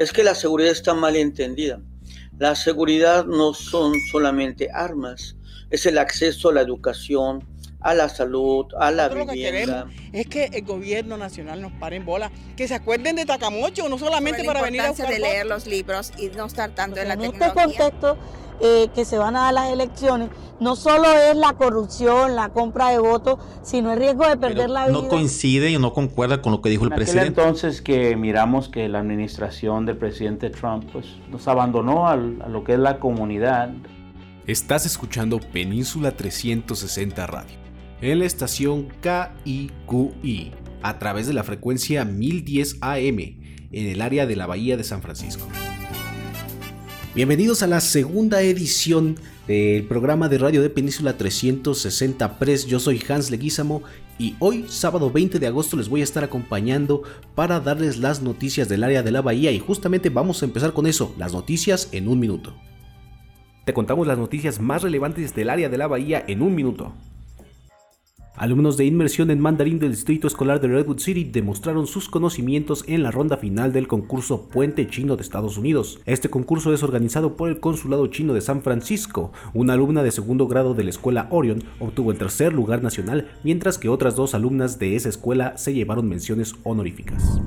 es que la seguridad está mal entendida. La seguridad no son solamente armas, es el acceso a la educación, a la salud, a la vivienda. es que el gobierno nacional nos pare en bola, que se acuerden de Tacamocho, no solamente para venir a buscar de leer los libros y no estar tanto en la en tecnología. este contexto eh, que se van a dar las elecciones, no solo es la corrupción, la compra de votos, sino el riesgo de perder la vida. No coincide y no concuerda con lo que dijo el en presidente. entonces que miramos que la administración del presidente Trump pues, nos abandonó a lo que es la comunidad. Estás escuchando Península 360 Radio, en la estación KIQI, a través de la frecuencia 1010 AM, en el área de la Bahía de San Francisco. Bienvenidos a la segunda edición del programa de radio de Península 360 Press. Yo soy Hans Leguizamo y hoy, sábado 20 de agosto, les voy a estar acompañando para darles las noticias del área de la Bahía y justamente vamos a empezar con eso, las noticias en un minuto. Te contamos las noticias más relevantes del área de la Bahía en un minuto. Alumnos de inmersión en mandarín del Distrito Escolar de Redwood City demostraron sus conocimientos en la ronda final del concurso Puente Chino de Estados Unidos. Este concurso es organizado por el Consulado Chino de San Francisco. Una alumna de segundo grado de la escuela Orion obtuvo el tercer lugar nacional, mientras que otras dos alumnas de esa escuela se llevaron menciones honoríficas.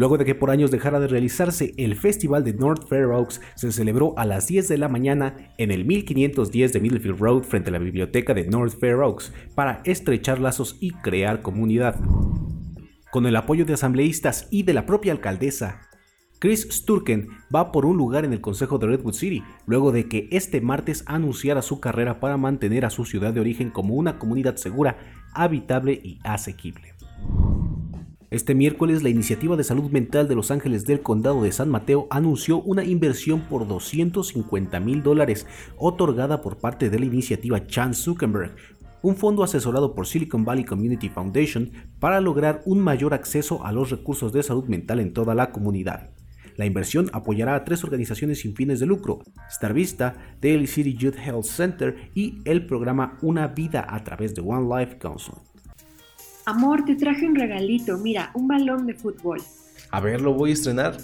Luego de que por años dejara de realizarse, el Festival de North Fair Oaks se celebró a las 10 de la mañana en el 1510 de Middlefield Road frente a la biblioteca de North Fair Oaks para estrechar lazos y crear comunidad. Con el apoyo de asambleístas y de la propia alcaldesa, Chris Sturken va por un lugar en el Consejo de Redwood City, luego de que este martes anunciara su carrera para mantener a su ciudad de origen como una comunidad segura, habitable y asequible. Este miércoles, la Iniciativa de Salud Mental de Los Ángeles del Condado de San Mateo anunció una inversión por 250 mil dólares otorgada por parte de la iniciativa Chan Zuckerberg, un fondo asesorado por Silicon Valley Community Foundation para lograr un mayor acceso a los recursos de salud mental en toda la comunidad. La inversión apoyará a tres organizaciones sin fines de lucro, Star Vista, Daily City Youth Health Center y el programa Una Vida a través de One Life Council. Amor, te traje un regalito, mira, un balón de fútbol. A ver, lo voy a estrenar.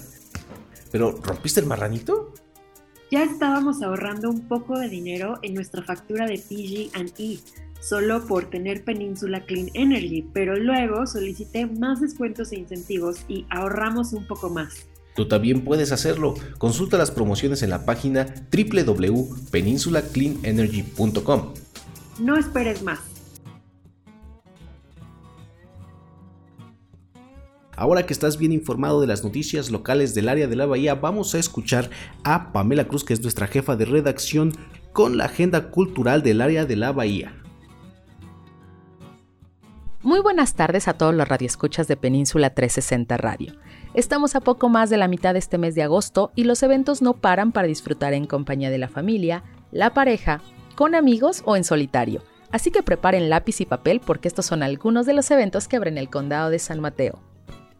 ¿Pero rompiste el marranito? Ya estábamos ahorrando un poco de dinero en nuestra factura de PG&E, solo por tener Península Clean Energy, pero luego solicité más descuentos e incentivos y ahorramos un poco más. Tú también puedes hacerlo. Consulta las promociones en la página www.peninsulacleanenergy.com. No esperes más. Ahora que estás bien informado de las noticias locales del área de la Bahía, vamos a escuchar a Pamela Cruz, que es nuestra jefa de redacción, con la agenda cultural del área de la Bahía. Muy buenas tardes a todos los radioescuchas de Península 360 Radio. Estamos a poco más de la mitad de este mes de agosto y los eventos no paran para disfrutar en compañía de la familia, la pareja, con amigos o en solitario. Así que preparen lápiz y papel porque estos son algunos de los eventos que abren el condado de San Mateo.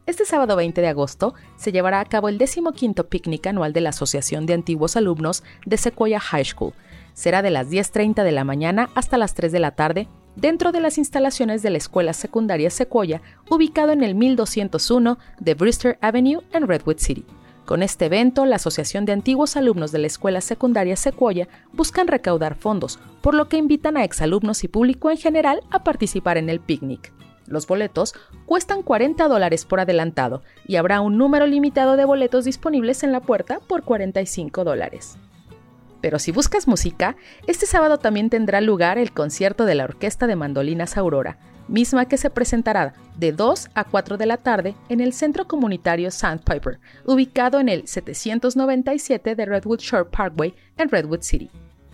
Este sábado 20 de agosto se llevará a cabo el 15 picnic anual de la Asociación de Antiguos Alumnos de Sequoia High School. Será de las 10.30 de la mañana hasta las 3 de la tarde dentro de las instalaciones de la Escuela Secundaria Sequoia, ubicado en el 1201 de Brewster Avenue en Redwood City. Con este evento, la Asociación de Antiguos Alumnos de la Escuela Secundaria Sequoia buscan recaudar fondos, por lo que invitan a exalumnos y público en general a participar en el picnic. Los boletos cuestan 40 dólares por adelantado y habrá un número limitado de boletos disponibles en la puerta por 45 dólares. Pero si buscas música, este sábado también tendrá lugar el concierto de la Orquesta de Mandolinas Aurora, misma que se presentará de 2 a 4 de la tarde en el Centro Comunitario Sandpiper, ubicado en el 797 de Redwood Shore Parkway en Redwood City.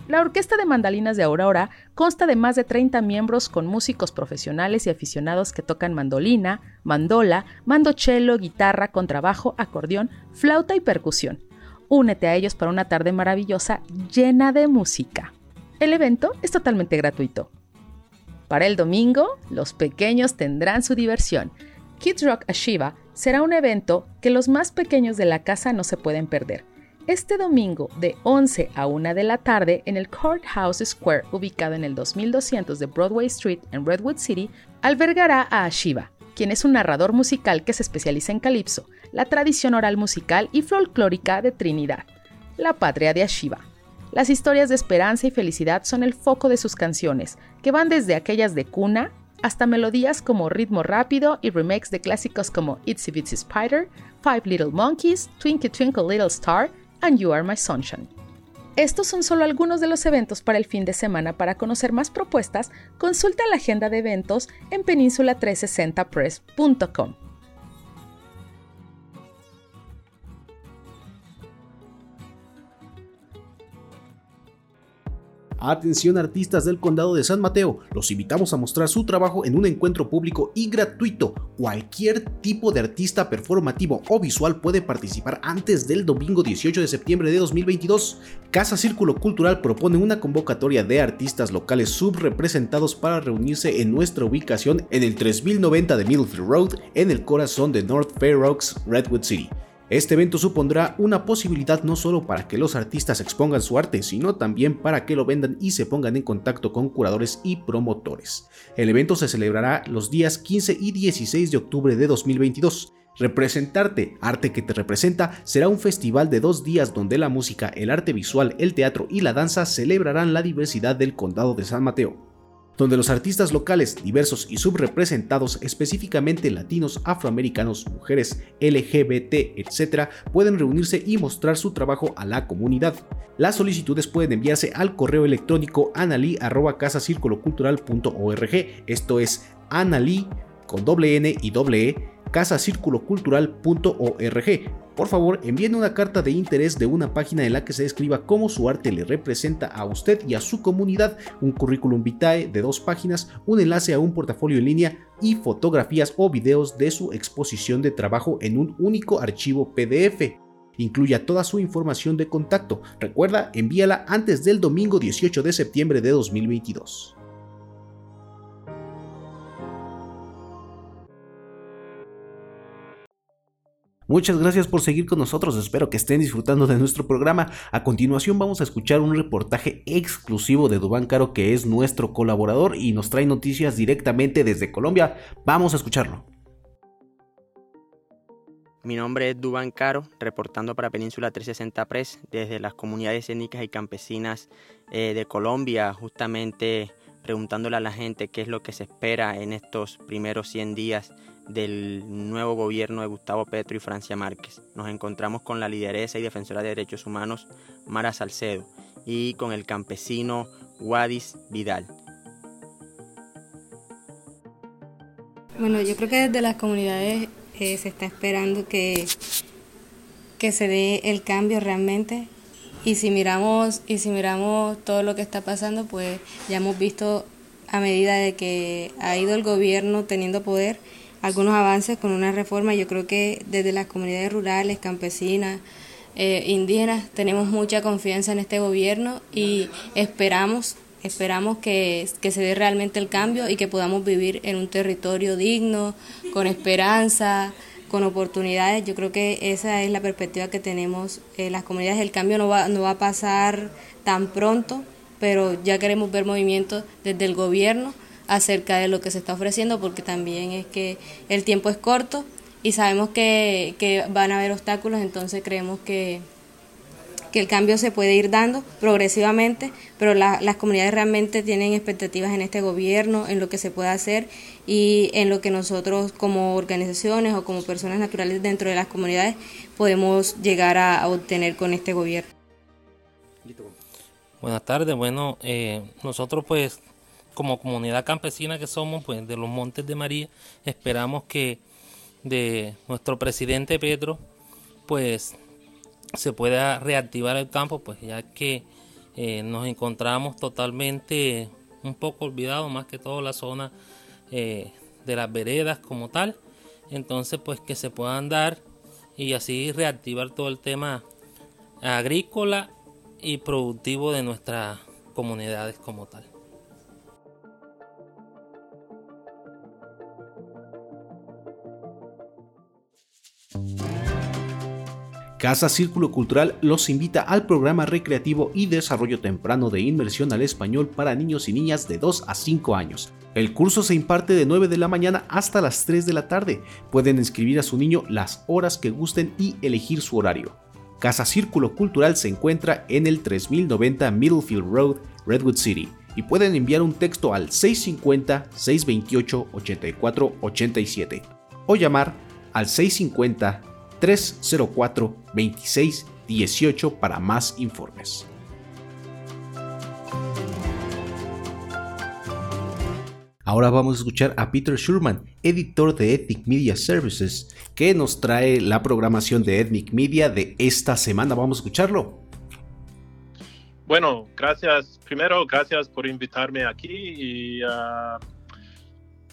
La Orquesta de Mandalinas de Aurora consta de más de 30 miembros con músicos profesionales y aficionados que tocan mandolina, mandola, mandocello, guitarra, contrabajo, acordeón, flauta y percusión. Únete a ellos para una tarde maravillosa llena de música. El evento es totalmente gratuito. Para el domingo, los pequeños tendrán su diversión. Kids Rock Ashiva será un evento que los más pequeños de la casa no se pueden perder este domingo de 11 a 1 de la tarde en el Courthouse Square ubicado en el 2200 de Broadway Street en Redwood City, albergará a Ashiva, quien es un narrador musical que se especializa en calipso, la tradición oral musical y folclórica de Trinidad, la patria de Ashiva. Las historias de esperanza y felicidad son el foco de sus canciones, que van desde aquellas de cuna hasta melodías como ritmo rápido y remakes de clásicos como Itsy Bitsy Spider, Five Little Monkeys, Twinkle Twinkle Little Star, and You Are My Sunshine. Estos son solo algunos de los eventos para el fin de semana. Para conocer más propuestas, consulta la agenda de eventos en peninsula360press.com. Atención artistas del condado de San Mateo, los invitamos a mostrar su trabajo en un encuentro público y gratuito. Cualquier tipo de artista performativo o visual puede participar antes del domingo 18 de septiembre de 2022. Casa Círculo Cultural propone una convocatoria de artistas locales subrepresentados para reunirse en nuestra ubicación en el 3090 de Middlefield Road, en el corazón de North Fair Oaks, Redwood City. Este evento supondrá una posibilidad no solo para que los artistas expongan su arte, sino también para que lo vendan y se pongan en contacto con curadores y promotores. El evento se celebrará los días 15 y 16 de octubre de 2022. Representarte, arte que te representa, será un festival de dos días donde la música, el arte visual, el teatro y la danza celebrarán la diversidad del condado de San Mateo donde los artistas locales diversos y subrepresentados, específicamente latinos, afroamericanos, mujeres, LGBT, etc., pueden reunirse y mostrar su trabajo a la comunidad. Las solicitudes pueden enviarse al correo electrónico anali@casacirculocultural.org. Esto es anali con doble n y doble e casacirculocultural.org. Por favor, envíen una carta de interés de una página en la que se describa cómo su arte le representa a usted y a su comunidad, un currículum vitae de dos páginas, un enlace a un portafolio en línea y fotografías o videos de su exposición de trabajo en un único archivo PDF. Incluya toda su información de contacto. Recuerda, envíala antes del domingo 18 de septiembre de 2022. Muchas gracias por seguir con nosotros, espero que estén disfrutando de nuestro programa. A continuación vamos a escuchar un reportaje exclusivo de Dubán Caro que es nuestro colaborador y nos trae noticias directamente desde Colombia. Vamos a escucharlo. Mi nombre es Dubán Caro, reportando para Península 360 Press desde las comunidades étnicas y campesinas eh, de Colombia, justamente preguntándole a la gente qué es lo que se espera en estos primeros 100 días del nuevo gobierno de Gustavo Petro y Francia Márquez. Nos encontramos con la lideresa y defensora de derechos humanos Mara Salcedo y con el campesino Wadis Vidal. Bueno, yo creo que desde las comunidades eh, se está esperando que, que se dé el cambio realmente. Y si miramos, y si miramos todo lo que está pasando, pues ya hemos visto a medida de que ha ido el gobierno teniendo poder, algunos avances con una reforma. Yo creo que desde las comunidades rurales, campesinas, eh, indígenas, tenemos mucha confianza en este gobierno y esperamos, esperamos que, que se dé realmente el cambio y que podamos vivir en un territorio digno, con esperanza, con oportunidades. Yo creo que esa es la perspectiva que tenemos eh, las comunidades. El cambio no va, no va a pasar tan pronto, pero ya queremos ver movimientos desde el gobierno acerca de lo que se está ofreciendo porque también es que el tiempo es corto y sabemos que, que van a haber obstáculos, entonces creemos que, que el cambio se puede ir dando progresivamente, pero las comunidades realmente tienen expectativas en este gobierno, en lo que se puede hacer y en lo que nosotros como organizaciones o como personas naturales dentro de las comunidades podemos llegar a, obtener con este gobierno. Buenas tardes, bueno, eh, nosotros pues como comunidad campesina que somos, pues de los Montes de María, esperamos que de nuestro presidente Pedro, pues se pueda reactivar el campo, pues ya que eh, nos encontramos totalmente un poco olvidados, más que todo la zona eh, de las veredas como tal. Entonces, pues que se puedan dar y así reactivar todo el tema agrícola y productivo de nuestras comunidades como tal. Casa Círculo Cultural los invita al programa recreativo y desarrollo temprano de inmersión al español para niños y niñas de 2 a 5 años. El curso se imparte de 9 de la mañana hasta las 3 de la tarde. Pueden inscribir a su niño las horas que gusten y elegir su horario. Casa Círculo Cultural se encuentra en el 3090 Middlefield Road, Redwood City, y pueden enviar un texto al 650-628-8487 o llamar al 650 304 26 18 para más informes. Ahora vamos a escuchar a Peter Schurman, editor de Ethnic Media Services, que nos trae la programación de Ethnic Media de esta semana. Vamos a escucharlo. Bueno, gracias. Primero, gracias por invitarme aquí y uh,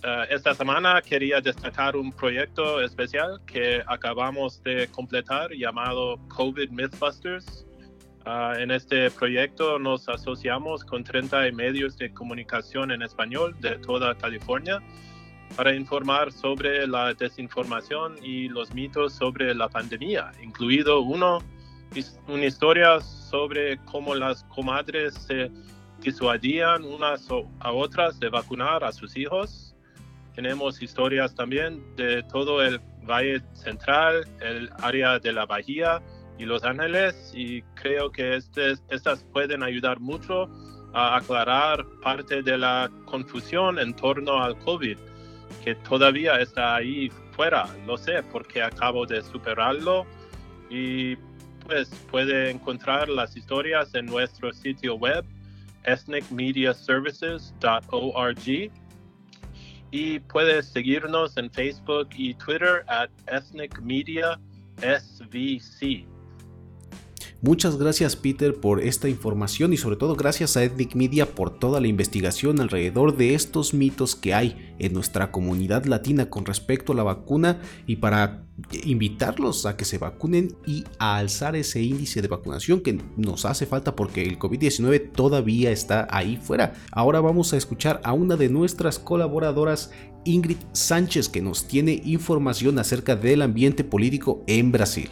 eh, esta semana quería destacar un proyecto especial que acabamos de completar llamado COVID Mythbusters. Uh, en este proyecto nos asociamos con 30 medios de comunicación en español de toda California para informar sobre la desinformación y los mitos sobre la pandemia, incluido uno, una historia sobre cómo las comadres se disuadían unas a otras de vacunar a sus hijos tenemos historias también de todo el Valle Central, el área de la Bahía y Los Ángeles y creo que este, estas pueden ayudar mucho a aclarar parte de la confusión en torno al COVID, que todavía está ahí fuera, lo sé porque acabo de superarlo. Y pues puede encontrar las historias en nuestro sitio web ethnicmediaservices.org y puedes seguirnos en Facebook y Twitter at Ethnic Media SVC. Muchas gracias Peter por esta información y sobre todo gracias a Ethnic Media por toda la investigación alrededor de estos mitos que hay en nuestra comunidad latina con respecto a la vacuna y para invitarlos a que se vacunen y a alzar ese índice de vacunación que nos hace falta porque el COVID-19 todavía está ahí fuera. Ahora vamos a escuchar a una de nuestras colaboradoras Ingrid Sánchez que nos tiene información acerca del ambiente político en Brasil.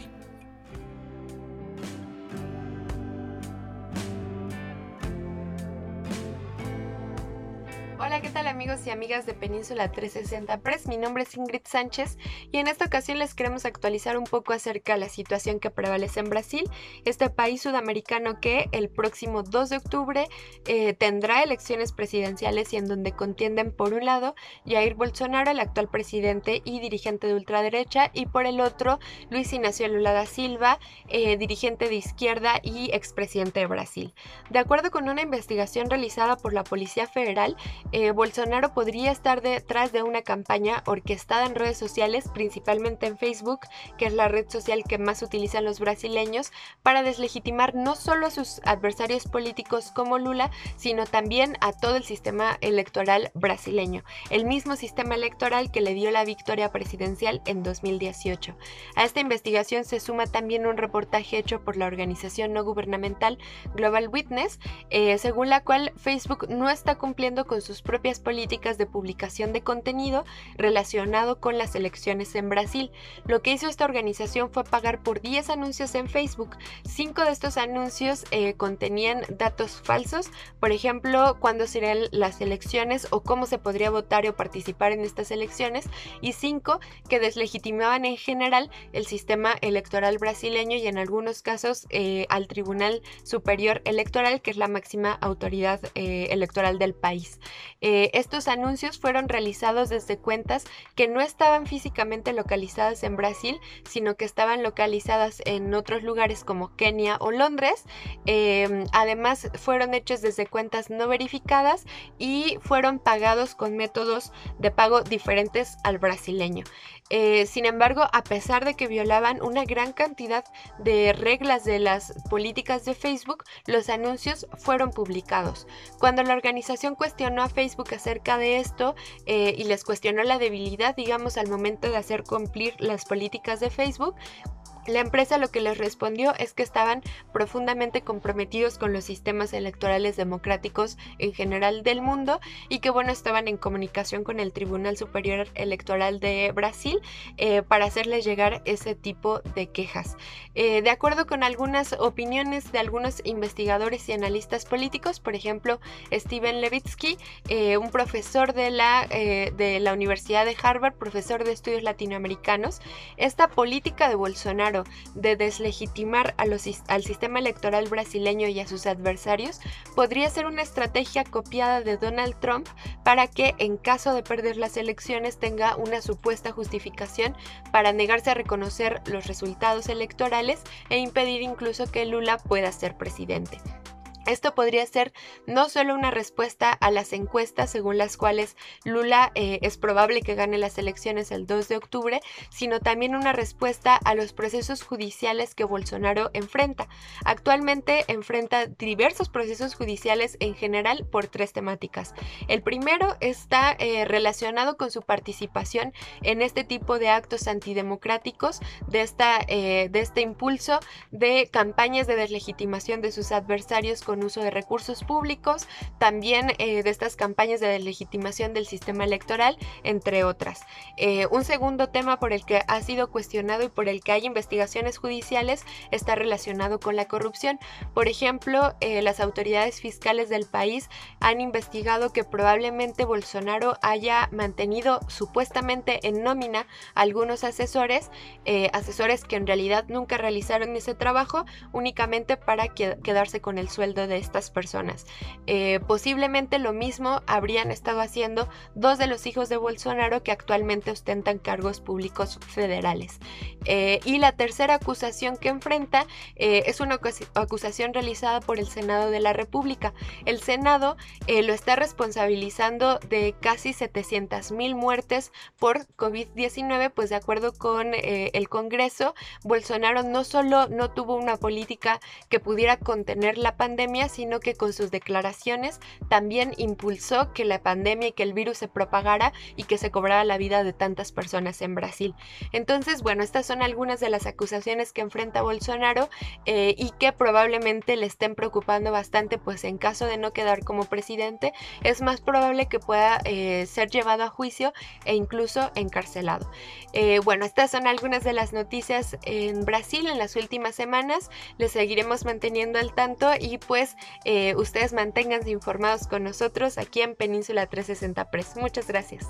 Amigas de Península 360 Press, mi nombre es Ingrid Sánchez y en esta ocasión les queremos actualizar un poco acerca de la situación que prevalece en Brasil, este país sudamericano que el próximo 2 de octubre eh, tendrá elecciones presidenciales y en donde contienden por un lado Jair Bolsonaro, el actual presidente y dirigente de ultraderecha, y por el otro Luis Ignacio Lula da Silva, eh, dirigente de izquierda y expresidente de Brasil. De acuerdo con una investigación realizada por la Policía Federal, eh, Bolsonaro podría estar detrás de una campaña orquestada en redes sociales, principalmente en Facebook, que es la red social que más utilizan los brasileños, para deslegitimar no solo a sus adversarios políticos como Lula, sino también a todo el sistema electoral brasileño, el mismo sistema electoral que le dio la victoria presidencial en 2018. A esta investigación se suma también un reportaje hecho por la organización no gubernamental Global Witness, eh, según la cual Facebook no está cumpliendo con sus propias políticas de publicación de contenido relacionado con las elecciones en Brasil. Lo que hizo esta organización fue pagar por 10 anuncios en Facebook. Cinco de estos anuncios eh, contenían datos falsos, por ejemplo, cuándo serían las elecciones o cómo se podría votar o participar en estas elecciones, y cinco que deslegitimaban en general el sistema electoral brasileño y en algunos casos eh, al Tribunal Superior Electoral, que es la máxima autoridad eh, electoral del país. estos anuncios fueron realizados desde cuentas que no estaban físicamente localizadas en Brasil, sino que estaban localizadas en otros lugares como Kenia o Londres. Em, además, fueron hechos desde cuentas no verificadas y fueron pagados con métodos de pago diferentes al brasileño. Eh, sin embargo, a pesar de que violaban una gran cantidad de reglas de las políticas de Facebook, los anuncios fueron publicados. Cuando la organización cuestionó a Facebook acerca de esto eh, y les cuestionó la debilidad, digamos, al momento de hacer cumplir las políticas de Facebook, La empresa lo que les respondió es que estaban profundamente comprometidos con los sistemas electorales democráticos en general del mundo y que bueno estaban en comunicación con el Tribunal Superior Electoral de Brasil eh, para hacerles llegar ese tipo de quejas. Eh, de acuerdo con algunas opiniones de algunos investigadores y analistas políticos, por ejemplo Steven Levitsky, eh, un profesor de la, de la Universidad de Harvard, profesor de estudios latinoamericanos, esta política de Bolsonaro de deslegitimar al sistema electoral brasileño y a sus adversarios podría ser una estrategia copiada de Donald Trump para que en caso de perder las elecciones tenga una supuesta justificación para negarse a reconocer los resultados electorales e impedir incluso que Lula pueda ser presidente. Esto podría ser no solo una respuesta a las encuestas según las cuales Lula eh, es probable que gane las elecciones el 2 de octubre, sino también una respuesta a los procesos judiciales que Bolsonaro enfrenta. Actualmente enfrenta diversos procesos judiciales en general por tres temáticas. El primero está eh, relacionado con su participación en este tipo de actos antidemocráticos, de, esta, eh, de este impulso de campañas de deslegitimación de sus adversarios con uso de recursos públicos, también eh, de estas campañas de deslegitimación del sistema electoral, entre otras. Eh, un segundo tema por el que ha sido cuestionado y por el que hay investigaciones judiciales está relacionado con la corrupción. Por ejemplo, eh, las autoridades fiscales del país han investigado que probablemente Bolsonaro haya mantenido supuestamente en nómina algunos asesores, asesores que en realidad nunca realizaron ese trabajo únicamente para quedarse con el sueldo de estas personas. Eh, posiblemente lo mismo habrían estado haciendo dos de los hijos de Bolsonaro que actualmente ostentan cargos públicos federales. Eh, y la tercera acusación que enfrenta eh, es una acusación realizada por el Senado de la República. El Senado lo está responsabilizando de casi 700 mil muertes por COVID-19, pues de acuerdo con el Congreso, Bolsonaro no solo no tuvo una política que pudiera contener la pandemia, sino que con sus declaraciones también impulsó que la pandemia y que el virus se propagara y que se cobrara la vida de tantas personas en Brasil. Entonces, bueno, estas son algunas de las acusaciones que enfrenta Bolsonaro eh, y que probablemente le estén preocupando bastante, pues en caso de no quedar como presidente, es más probable que pueda eh, ser llevado a juicio e incluso encarcelado. Eh, bueno, estas son algunas de las noticias en Brasil en las últimas semanas. Les seguiremos manteniendo al tanto y pues eh, ustedes manténganse informados con nosotros aquí en Península 360 Press. Muchas gracias.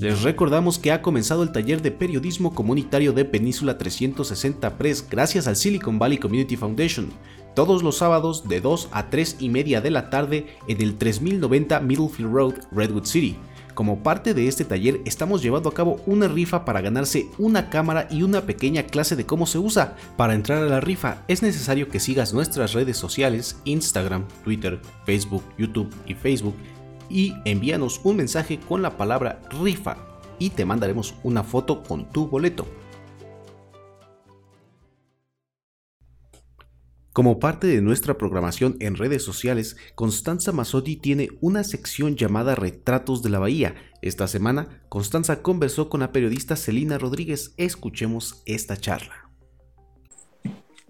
Les recordamos que ha comenzado el taller de periodismo comunitario de Península 360 Press gracias al Silicon Valley Community Foundation, todos los sábados de 2 a 3 y media de la tarde en el 3090 Middlefield Road, Redwood City. Como parte de este taller estamos llevando a cabo una rifa para ganarse una cámara y una pequeña clase de cómo se usa. Para entrar a la rifa es necesario que sigas nuestras redes sociales, Instagram, Twitter, Facebook, YouTube y Facebook y envíanos un mensaje con la palabra rifa y te mandaremos una foto con tu boleto. Como parte de nuestra programación en redes sociales, Constanza Mazzotti tiene una sección llamada Retratos de la Bahía. Esta semana, Constanza conversó con la periodista Celina Rodríguez. Escuchemos esta charla.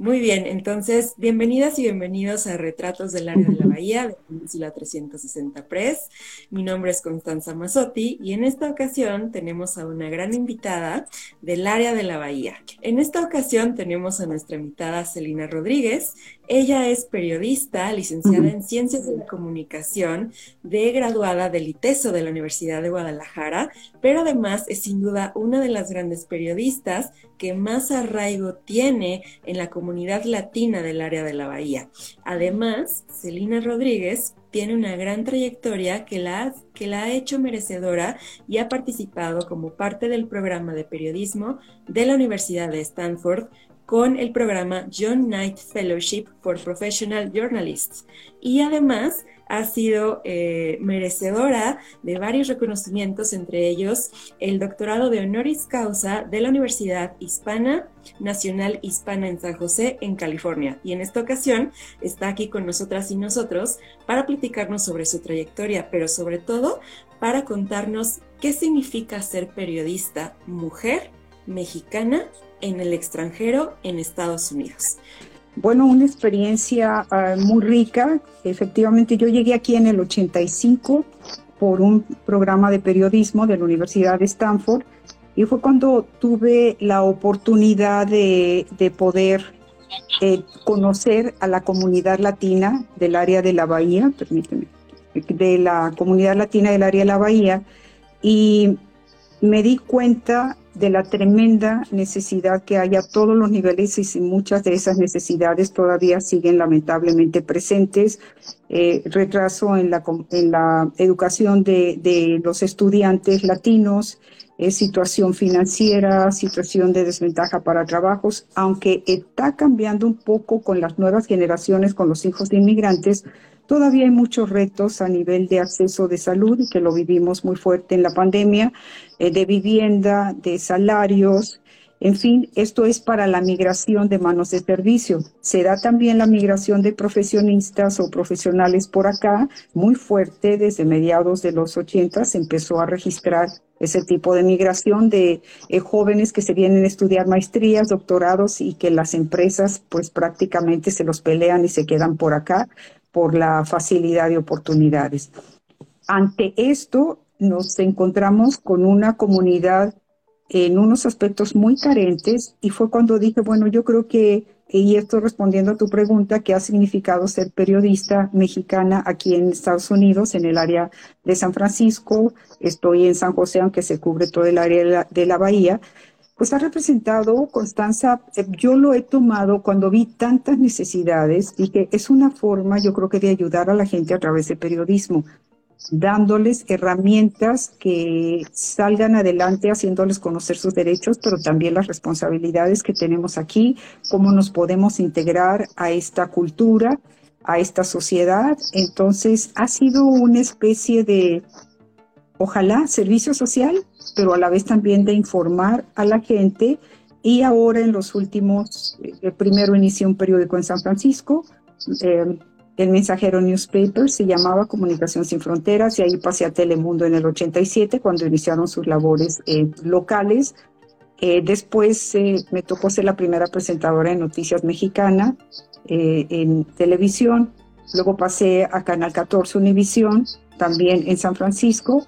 Muy bien, entonces, bienvenidas y bienvenidos a Retratos del Área de la Bahía de Península 360 Press. Mi nombre es Constanza Mazzotti y en esta ocasión tenemos a una gran invitada del área de la Bahía. En esta ocasión tenemos a nuestra invitada Celina Rodríguez. Ella es periodista, licenciada en Ciencias de la Comunicación, de graduada del ITESO de la Universidad de Guadalajara, pero además es sin duda una de las grandes periodistas que más arraigo tiene en la comunidad latina del área de la Bahía. Además, Celina Rodríguez tiene una gran trayectoria que la, que la ha hecho merecedora y ha participado como parte del programa de periodismo de la Universidad de Stanford con el programa John Knight Fellowship for Professional Journalists y además ha sido eh, merecedora de varios reconocimientos, entre ellos el doctorado de honoris causa de la Universidad Hispana Nacional Hispana en San José, en California. Y en esta ocasión está aquí con nosotras y nosotros para platicarnos sobre su trayectoria, pero sobre todo para contarnos qué significa ser periodista mujer mexicana en el extranjero en Estados Unidos. Bueno, una experiencia ah, muy rica. Efectivamente, yo llegué aquí en el 85 por un programa de periodismo de la Universidad de Stanford y fue cuando tuve la oportunidad de, poder eh, conocer a la comunidad latina del área de la Bahía, permíteme, de la comunidad latina del área de la Bahía y me di cuenta de la tremenda necesidad que hay a todos los niveles y muchas de esas necesidades todavía siguen lamentablemente presentes. Eh, retraso en la, en la educación de, de los estudiantes latinos, eh, situación financiera, situación de desventaja para trabajos, aunque está cambiando un poco con las nuevas generaciones, con los hijos de inmigrantes, Todavía hay muchos retos a nivel de acceso de salud, que lo vivimos muy fuerte en la pandemia, eh, de vivienda, de salarios. En fin, esto es para la migración de manos de servicio. Se da también la migración de profesionistas o profesionales por acá, muy fuerte desde mediados de los 80 se empezó a registrar ese tipo de migración de eh, jóvenes que se vienen a estudiar maestrías, doctorados y que las empresas pues prácticamente se los pelean y se quedan por acá por la facilidad de oportunidades. Ante esto, nos encontramos con una comunidad en unos aspectos muy carentes y fue cuando dije, bueno, yo creo que, y esto respondiendo a tu pregunta, ¿qué ha significado ser periodista mexicana aquí en Estados Unidos, en el área de San Francisco? Estoy en San José, aunque se cubre todo el área de la, de la bahía pues ha representado, Constanza, eh, yo lo he tomado cuando vi tantas necesidades y que es una forma, yo creo que de ayudar a la gente a través del periodismo, dándoles herramientas que salgan adelante, haciéndoles conocer sus derechos, pero también las responsabilidades que tenemos aquí, cómo nos podemos integrar a esta cultura, a esta sociedad. Entonces, ha sido una especie de, ojalá, servicio social, pero a la vez también de informar a la gente. Y ahora en los últimos, eh, primero inicié un periódico en San Francisco, eh, el mensajero newspaper se llamaba Comunicación sin Fronteras y ahí pasé a Telemundo en el 87 cuando iniciaron sus labores eh, locales. después me tocó ser la primera presentadora de Noticias Mexicana en televisión. Luego pasé a Canal 14 Univisión, también en San Francisco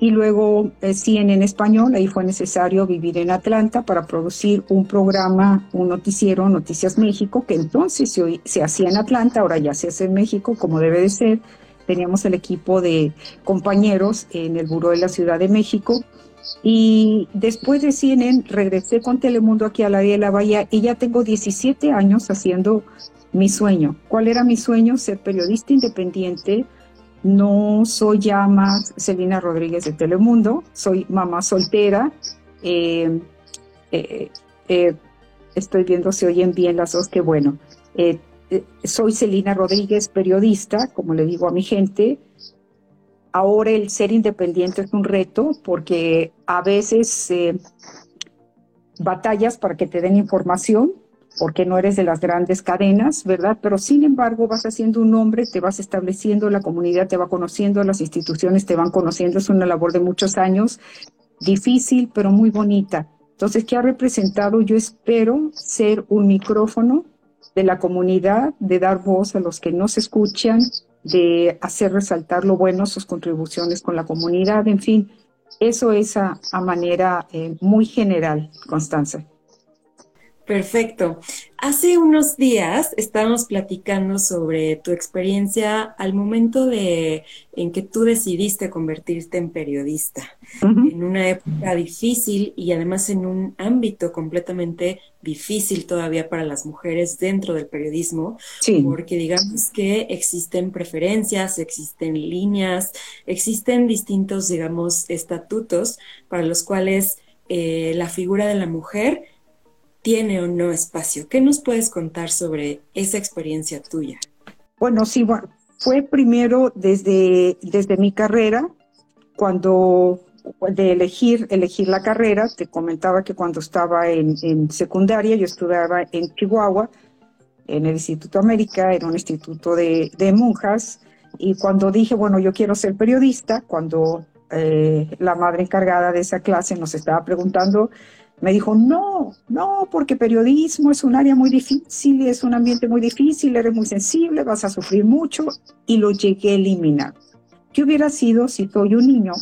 y luego eh, en español, ahí fue necesario vivir en Atlanta para producir un programa, un noticiero, Noticias México, que entonces se, se hacía en Atlanta, ahora ya se hace en México, como debe de ser. Teníamos el equipo de compañeros en el Buró de la Ciudad de México. Y después de CNN regresé con Telemundo aquí a la de la Bahía y ya tengo 17 años haciendo mi sueño. ¿Cuál era mi sueño? Ser periodista independiente, no soy ya más Rodríguez de Telemundo, soy mamá soltera. Eh, eh, eh, estoy viendo si oyen bien las dos, que bueno. soy Celina Rodríguez, periodista, como le digo a mi gente. Ahora el ser independiente es un reto porque a veces batallas para que te den información, porque no eres de las grandes cadenas, ¿verdad? Pero sin embargo vas haciendo un nombre, te vas estableciendo, la comunidad te va conociendo, las instituciones te van conociendo, es una labor de muchos años, difícil, pero muy bonita. Entonces, ¿qué ha representado? Yo espero ser un micrófono de la comunidad, de dar voz a los que no se escuchan, de hacer resaltar lo bueno, sus contribuciones con la comunidad, en fin, eso es a, manera eh, muy general, Constanza. Perfecto. Hace unos días estábamos platicando sobre tu experiencia al momento de en que tú decidiste convertirte en periodista, en una época difícil y además en un ámbito completamente difícil todavía para las mujeres dentro del periodismo, porque digamos que existen preferencias, existen líneas, existen distintos, digamos, estatutos para los cuales eh, la figura de la mujer tiene o no espacio. ¿Qué nos puedes contar sobre esa experiencia tuya? Bueno, sí, fue primero desde, desde mi carrera, cuando de elegir, elegir la carrera, te comentaba que cuando estaba en, en secundaria, yo estudiaba en Chihuahua, en el Instituto América, era un instituto de, de monjas, y cuando dije, bueno, yo quiero ser periodista, cuando eh, la madre encargada de esa clase nos estaba preguntando, me dijo, no, no, porque periodismo es un área muy difícil, es un ambiente muy difícil, eres muy sensible, vas a sufrir mucho, y lo llegué a eliminar. ¿Qué hubiera sido si soy un niño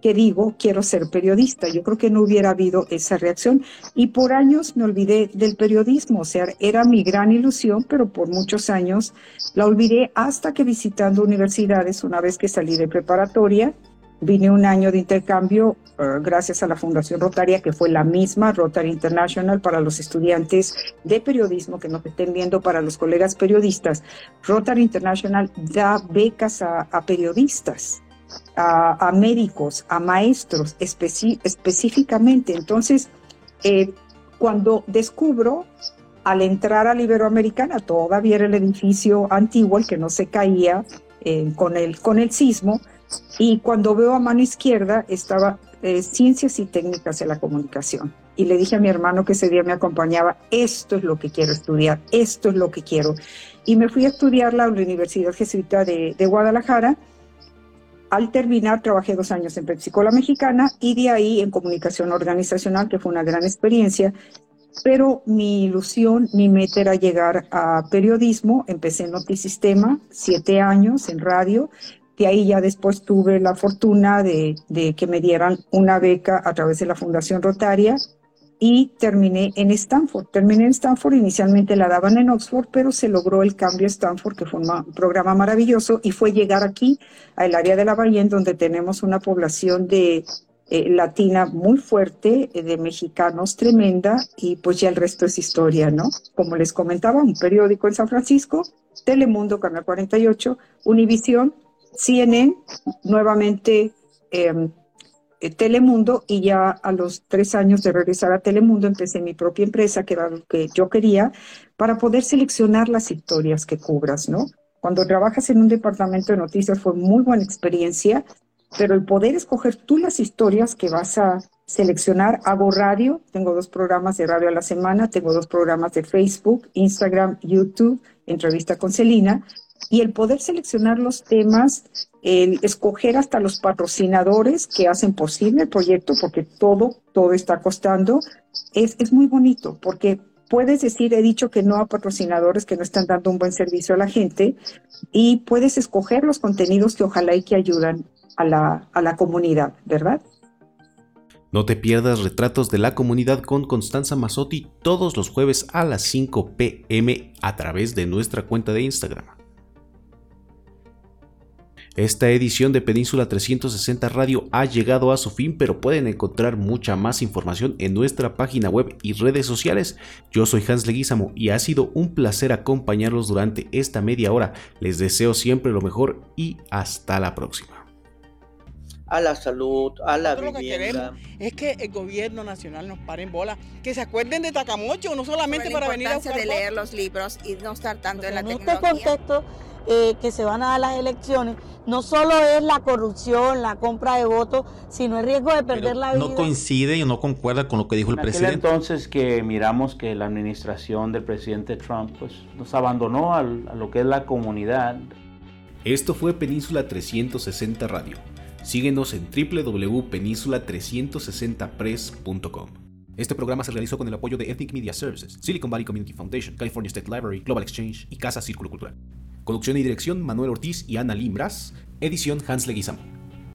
que digo, quiero ser periodista? Yo creo que no hubiera habido esa reacción. Y por años me olvidé del periodismo, o sea, era mi gran ilusión, pero por muchos años la olvidé hasta que visitando universidades, una vez que salí de preparatoria, Vine un año de intercambio eh, gracias a la Fundación Rotaria, que fue la misma, Rotary International, para los estudiantes de periodismo que nos estén viendo, para los colegas periodistas. Rotary International da becas a, periodistas, a, médicos, a maestros específicamente. Entonces, eh, cuando descubro al entrar a la Iberoamericana, todavía era el edificio antiguo, el que no se caía eh, con, el, con el sismo, y cuando veo a mano izquierda estaba eh, Ciencias y Técnicas de la Comunicación. Y le dije a mi hermano que ese día me acompañaba, esto es lo que quiero estudiar, esto es lo que quiero. Y me fui a estudiarla a la Universidad Jesuita de, de Guadalajara. Al terminar, trabajé dos años en Pepsi-Cola Mexicana y de ahí en comunicación organizacional, que fue una gran experiencia. Pero mi ilusión, mi meta era llegar a periodismo. Empecé en Notisistema, siete años en radio, de ahí ya después tuve la fortuna de, que me dieran una beca a través de la Fundación Rotaria y terminé en Stanford. Terminé en Stanford, inicialmente la daban en Oxford, pero se logró el cambio a Stanford, que fue un programa maravilloso, y fue llegar aquí, al área de la Bahía, en donde tenemos una población de eh, latina muy fuerte, eh, de mexicanos tremenda, y pues ya el resto es historia, ¿no? Como les comentaba, un periódico en San Francisco, Telemundo, Canal 48, Univisión, CNN, nuevamente em, eh, Telemundo, y ya a los tres años de regresar a Telemundo empecé mi propia empresa, que era lo que yo quería, para poder seleccionar las historias que cubras, ¿no? Cuando trabajas en un departamento de noticias fue muy buena experiencia, pero el poder escoger tú las historias que vas a seleccionar, hago radio, tengo dos programas de radio a la semana, tengo dos programas de Facebook, Instagram, YouTube, entrevista con Celina, y el poder seleccionar los temas, el escoger hasta los patrocinadores que hacen posible el proyecto, porque todo, todo está costando, es, es muy bonito, porque puedes decir, he dicho que no a patrocinadores que no están dando un buen servicio a la gente, y puedes escoger los contenidos que ojalá y que ayudan a la, a la comunidad, ¿verdad? No te pierdas retratos de la comunidad con Constanza Mazzotti todos los jueves a las 5 pm a través de nuestra cuenta de Instagram. Esta edición de Península 360 Radio ha llegado a su fin, pero pueden encontrar mucha más información en nuestra página web y redes sociales. Yo soy Hans Leguizamo y ha sido un placer acompañarlos durante esta media hora. Les deseo siempre lo mejor y hasta la próxima. A la salud, a la vivienda. Lo que queremos es que el gobierno nacional nos pare en bola, que se acuerden de Tacamocho, no solamente para venir a buscar de leer los libros y no estar tanto en la en Este contexto, eh, que se van a dar las elecciones, no solo es la corrupción, la compra de votos, sino el riesgo de perder la vida. No coincide y no concuerda con lo que dijo el presidente. entonces que miramos que la administración del presidente Trump pues, nos abandonó a lo que es la comunidad. Esto fue Península 360 Radio. Síguenos en www.peninsula360press.com. Este programa se realizó con el apoyo de Ethnic Media Services, Silicon Valley Community Foundation, California State Library, Global Exchange y Casa Círculo Cultural. Conducción y dirección Manuel Ortiz y Ana Limbras. Edición Hans Leguizamo.